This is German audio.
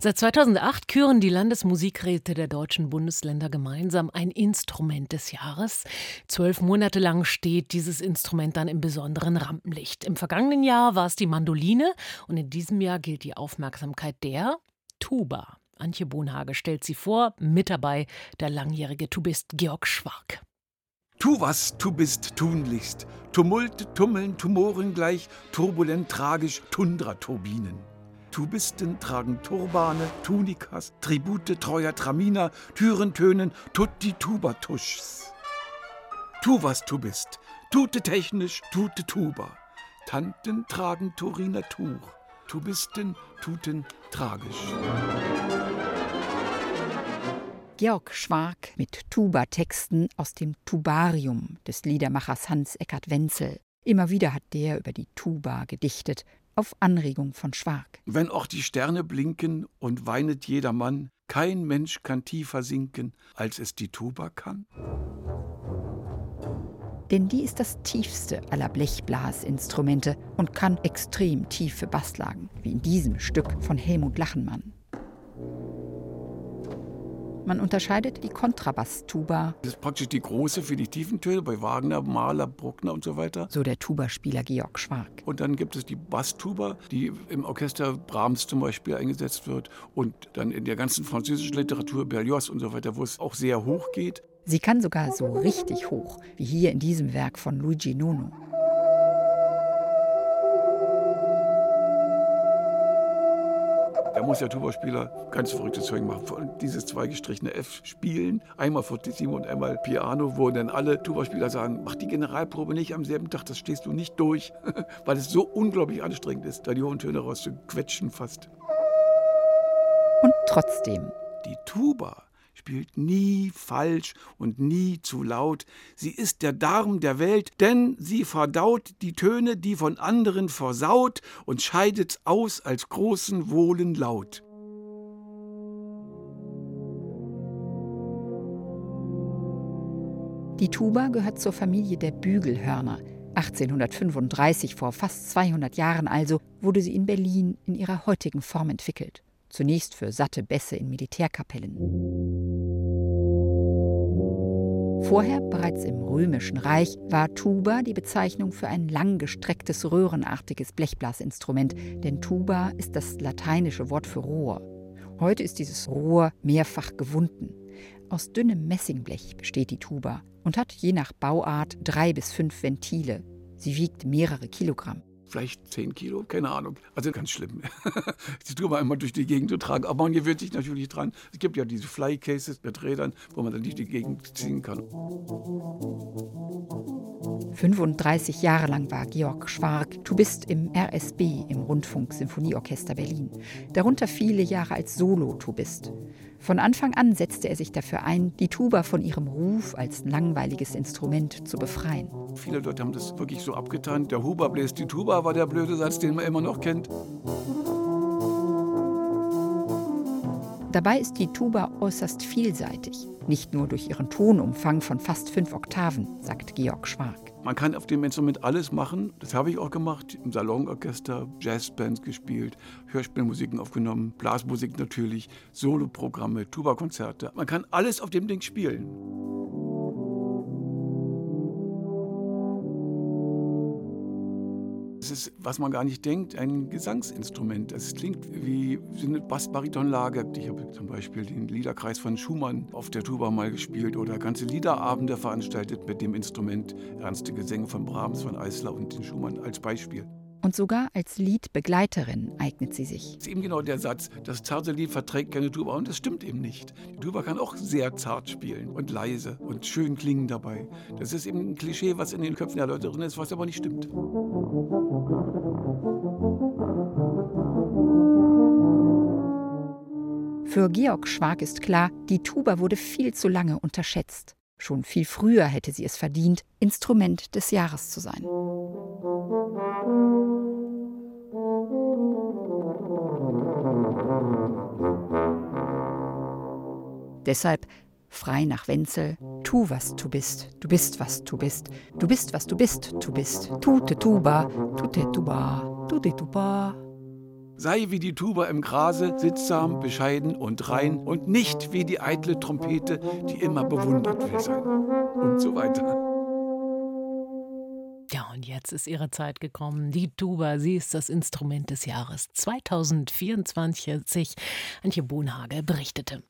Seit 2008 küren die Landesmusikräte der deutschen Bundesländer gemeinsam ein Instrument des Jahres. Zwölf Monate lang steht dieses Instrument dann im besonderen Rampenlicht. Im vergangenen Jahr war es die Mandoline und in diesem Jahr gilt die Aufmerksamkeit der Tuba. Antje Bohnhage stellt sie vor, mit dabei der langjährige Tubist Georg Schwark. Tu was, tu bist tunlichst. Tumult, Tummeln, Tumoren gleich, turbulent, tragisch, Tundra-Turbinen. Tubisten tragen Turbane, Tunikas, Tribute treuer Traminer, Türen tönen, tutti tubatuschs. Tu was tu bist, tute technisch, tute Tuba. Tanten tragen Turiner Tuch, Tubisten tuten tragisch. Georg Schwark mit Tuba-Texten aus dem Tubarium des Liedermachers Hans Eckart Wenzel. Immer wieder hat der über die Tuba gedichtet, auf Anregung von Schwark. Wenn auch die Sterne blinken und weinet jedermann, kein Mensch kann tiefer sinken, als es die Tuba kann. Denn die ist das tiefste aller Blechblasinstrumente und kann extrem tiefe Basslagen, wie in diesem Stück von Helmut Lachenmann. Man unterscheidet die Kontrabasstuba. Das ist praktisch die große für die Tiefentöne bei Wagner, Mahler, Bruckner und so weiter. So der Tubaspieler Georg Schwark. Und dann gibt es die Basstuba, die im Orchester Brahms zum Beispiel eingesetzt wird und dann in der ganzen französischen Literatur Berlioz und so weiter, wo es auch sehr hoch geht. Sie kann sogar so richtig hoch, wie hier in diesem Werk von Luigi Nono. Muss der Tuba-Spieler ganz verrücktes Zeug machen. Dieses zweigestrichene F spielen, einmal Fortissimo und einmal Piano, wo dann alle Tuba-Spieler sagen, mach die Generalprobe nicht am selben Tag, das stehst du nicht durch, weil es so unglaublich anstrengend ist, da die hohen Töne rauszuquetschen fast. Und trotzdem. Die Tuba spielt nie falsch und nie zu laut. Sie ist der Darm der Welt, denn sie verdaut die Töne, die von anderen versaut und scheidet aus als großen Wohlen laut. Die Tuba gehört zur Familie der Bügelhörner. 1835, vor fast 200 Jahren also, wurde sie in Berlin in ihrer heutigen Form entwickelt. Zunächst für satte Bässe in Militärkapellen. Vorher, bereits im Römischen Reich, war Tuba die Bezeichnung für ein langgestrecktes röhrenartiges Blechblasinstrument, denn Tuba ist das lateinische Wort für Rohr. Heute ist dieses Rohr mehrfach gewunden. Aus dünnem Messingblech besteht die Tuba und hat je nach Bauart drei bis fünf Ventile. Sie wiegt mehrere Kilogramm vielleicht 10 Kilo, keine Ahnung. Also ganz schlimm. Die wir einmal durch die Gegend zu tragen. Aber man gewöhnt sich natürlich dran. Es gibt ja diese Flycases mit Rädern, wo man dann durch die Gegend ziehen kann. 35 Jahre lang war Georg Schwark Du bist im RSB, im Rundfunk-Sinfonieorchester Berlin. Darunter viele Jahre als Solo-Tubist. Von Anfang an setzte er sich dafür ein, die Tuba von ihrem Ruf als langweiliges Instrument zu befreien. Viele Leute haben das wirklich so abgetan. Der Huber bläst die Tuba war der blöde Satz, den man immer noch kennt. Dabei ist die Tuba äußerst vielseitig, nicht nur durch ihren Tonumfang von fast fünf Oktaven, sagt Georg Schwark. Man kann auf dem Instrument alles machen. Das habe ich auch gemacht. Im Salonorchester, Jazzbands gespielt, Hörspielmusiken aufgenommen, Blasmusik natürlich, Soloprogramme, Tuba-Konzerte. Man kann alles auf dem Ding spielen. Ist, was man gar nicht denkt, ein Gesangsinstrument. Es klingt wie eine Bass-Bariton-Lage. Ich habe zum Beispiel den Liederkreis von Schumann auf der Tuba mal gespielt oder ganze Liederabende veranstaltet mit dem Instrument. Ernste Gesänge von Brahms, von Eisler und den Schumann als Beispiel. Und sogar als Liedbegleiterin eignet sie sich. Das ist eben genau der Satz, das zarte Lied verträgt keine Tuba. Und das stimmt eben nicht. Die Tuba kann auch sehr zart spielen und leise und schön klingen dabei. Das ist eben ein Klischee, was in den Köpfen der Leute drin ist, was aber nicht stimmt. Für Georg Schwark ist klar, die Tuba wurde viel zu lange unterschätzt. Schon viel früher hätte sie es verdient, Instrument des Jahres zu sein. Deshalb frei nach Wenzel, tu was du bist, du bist was du bist, du bist was du bist, du bist, tute tuba, tute tuba, tute tuba. Sei wie die Tuba im Grase, sittsam, bescheiden und rein und nicht wie die eitle Trompete, die immer bewundert will sein. Und so weiter. Ja, und jetzt ist ihre Zeit gekommen. Die Tuba, sie ist das Instrument des Jahres 2024. Antje Bohnhage berichtete.